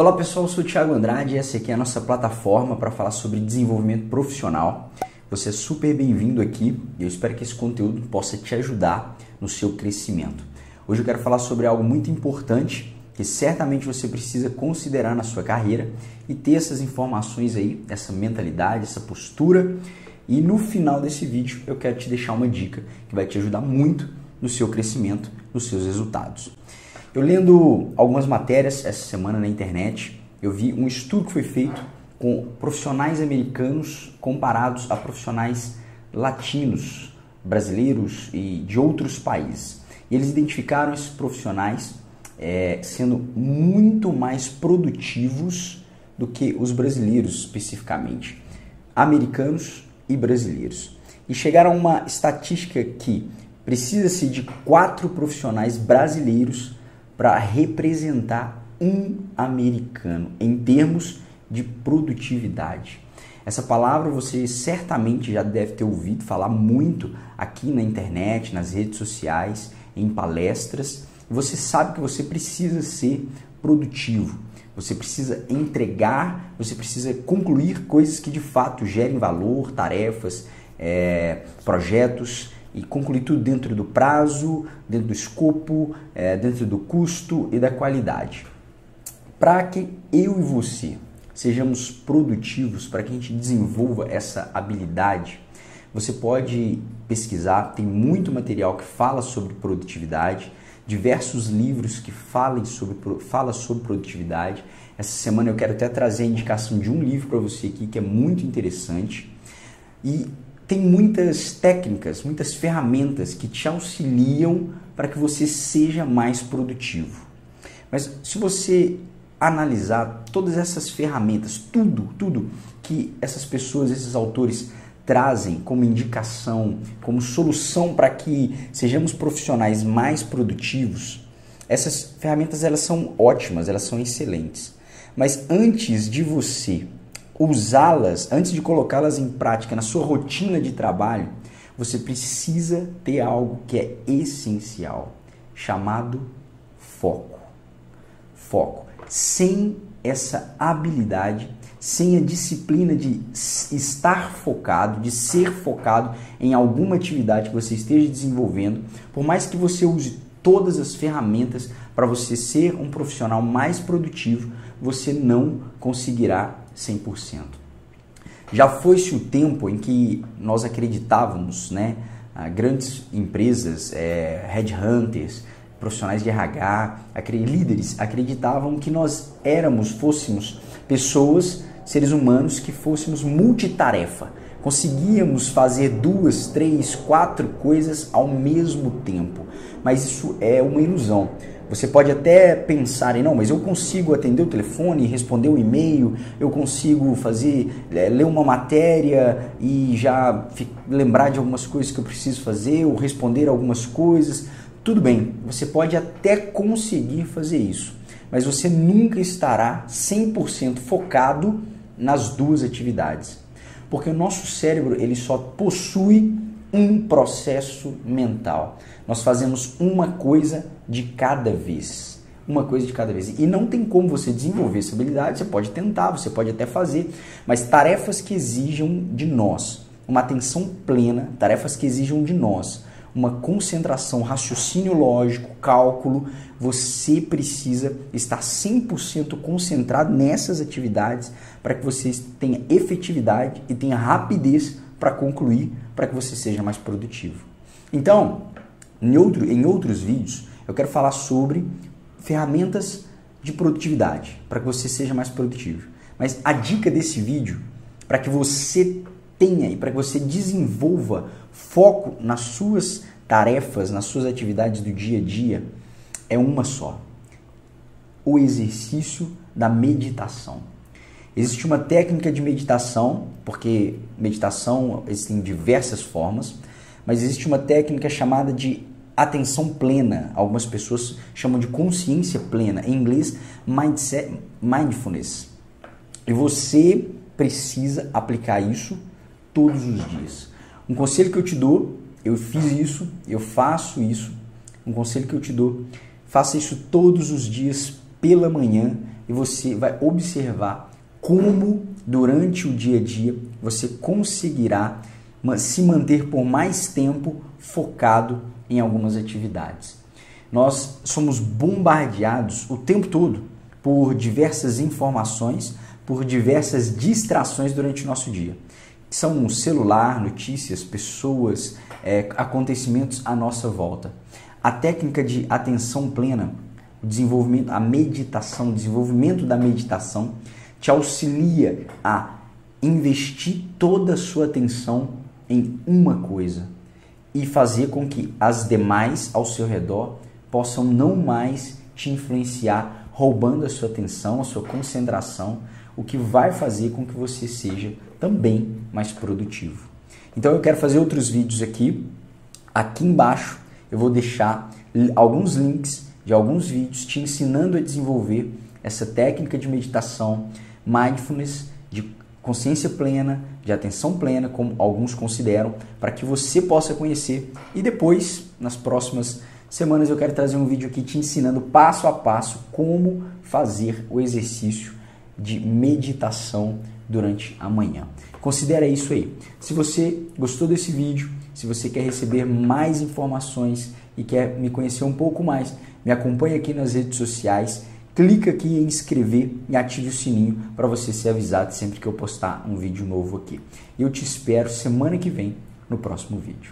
Olá pessoal, eu sou o Thiago Andrade e essa aqui é a nossa plataforma para falar sobre desenvolvimento profissional. Você é super bem-vindo aqui e eu espero que esse conteúdo possa te ajudar no seu crescimento. Hoje eu quero falar sobre algo muito importante que certamente você precisa considerar na sua carreira e ter essas informações aí, essa mentalidade, essa postura. E no final desse vídeo eu quero te deixar uma dica que vai te ajudar muito no seu crescimento, nos seus resultados. Eu lendo algumas matérias essa semana na internet, eu vi um estudo que foi feito com profissionais americanos comparados a profissionais latinos, brasileiros e de outros países. E eles identificaram esses profissionais é, sendo muito mais produtivos do que os brasileiros especificamente, americanos e brasileiros. E chegaram a uma estatística que precisa-se de quatro profissionais brasileiros para representar um americano em termos de produtividade. Essa palavra você certamente já deve ter ouvido falar muito aqui na internet, nas redes sociais, em palestras. Você sabe que você precisa ser produtivo. Você precisa entregar, você precisa concluir coisas que de fato gerem valor, tarefas, é, projetos e concluir tudo dentro do prazo, dentro do escopo, é, dentro do custo e da qualidade. Para que eu e você sejamos produtivos, para que a gente desenvolva essa habilidade, você pode pesquisar, tem muito material que fala sobre produtividade, diversos livros que falem sobre, fala sobre produtividade. Essa semana eu quero até trazer a indicação de um livro para você aqui que é muito interessante. E tem muitas técnicas, muitas ferramentas que te auxiliam para que você seja mais produtivo. Mas se você analisar todas essas ferramentas, tudo, tudo que essas pessoas, esses autores trazem como indicação, como solução para que sejamos profissionais mais produtivos, essas ferramentas elas são ótimas, elas são excelentes. Mas antes de você usá-las, antes de colocá-las em prática na sua rotina de trabalho, você precisa ter algo que é essencial, chamado foco. Foco. Sem essa habilidade, sem a disciplina de estar focado, de ser focado em alguma atividade que você esteja desenvolvendo, por mais que você use todas as ferramentas para você ser um profissional mais produtivo, você não conseguirá 100%. Já foi-se o tempo em que nós acreditávamos, né, grandes empresas, é, headhunters, profissionais de RH, líderes acreditavam que nós éramos, fôssemos pessoas, seres humanos que fôssemos multitarefa. Conseguíamos fazer duas, três, quatro coisas ao mesmo tempo. Mas isso é uma ilusão. Você pode até pensar em não, mas eu consigo atender o telefone, responder o e-mail, eu consigo fazer, é, ler uma matéria e já lembrar de algumas coisas que eu preciso fazer, ou responder algumas coisas. Tudo bem, você pode até conseguir fazer isso, mas você nunca estará 100% focado nas duas atividades. Porque o nosso cérebro ele só possui um processo mental. Nós fazemos uma coisa de cada vez. Uma coisa de cada vez. E não tem como você desenvolver essa habilidade, você pode tentar, você pode até fazer, mas tarefas que exijam de nós uma atenção plena, tarefas que exijam de nós uma concentração, raciocínio lógico, cálculo, você precisa estar 100% concentrado nessas atividades para que você tenha efetividade e tenha rapidez para concluir, para que você seja mais produtivo. Então, em, outro, em outros vídeos, eu quero falar sobre ferramentas de produtividade, para que você seja mais produtivo. Mas a dica desse vídeo, para que você tenha e para que você desenvolva foco nas suas tarefas, nas suas atividades do dia a dia, é uma só: o exercício da meditação. Existe uma técnica de meditação, porque meditação existem diversas formas, mas existe uma técnica chamada de atenção plena. Algumas pessoas chamam de consciência plena. Em inglês, mindset, mindfulness. E você precisa aplicar isso todos os dias. Um conselho que eu te dou, eu fiz isso, eu faço isso. Um conselho que eu te dou, faça isso todos os dias pela manhã e você vai observar como durante o dia a dia você conseguirá se manter por mais tempo focado em algumas atividades. Nós somos bombardeados o tempo todo por diversas informações, por diversas distrações durante o nosso dia. São celular, notícias, pessoas, é, acontecimentos à nossa volta. A técnica de atenção plena, o desenvolvimento, a meditação, o desenvolvimento da meditação te auxilia a investir toda a sua atenção em uma coisa e fazer com que as demais ao seu redor possam não mais te influenciar, roubando a sua atenção, a sua concentração, o que vai fazer com que você seja também mais produtivo. Então eu quero fazer outros vídeos aqui. Aqui embaixo eu vou deixar alguns links de alguns vídeos te ensinando a desenvolver essa técnica de meditação, mindfulness, de consciência plena, de atenção plena, como alguns consideram, para que você possa conhecer. E depois, nas próximas semanas, eu quero trazer um vídeo aqui te ensinando passo a passo como fazer o exercício de meditação durante a manhã. Considera isso aí. Se você gostou desse vídeo, se você quer receber mais informações e quer me conhecer um pouco mais, me acompanhe aqui nas redes sociais, clica aqui em inscrever e ative o sininho para você ser avisado sempre que eu postar um vídeo novo aqui. Eu te espero semana que vem no próximo vídeo.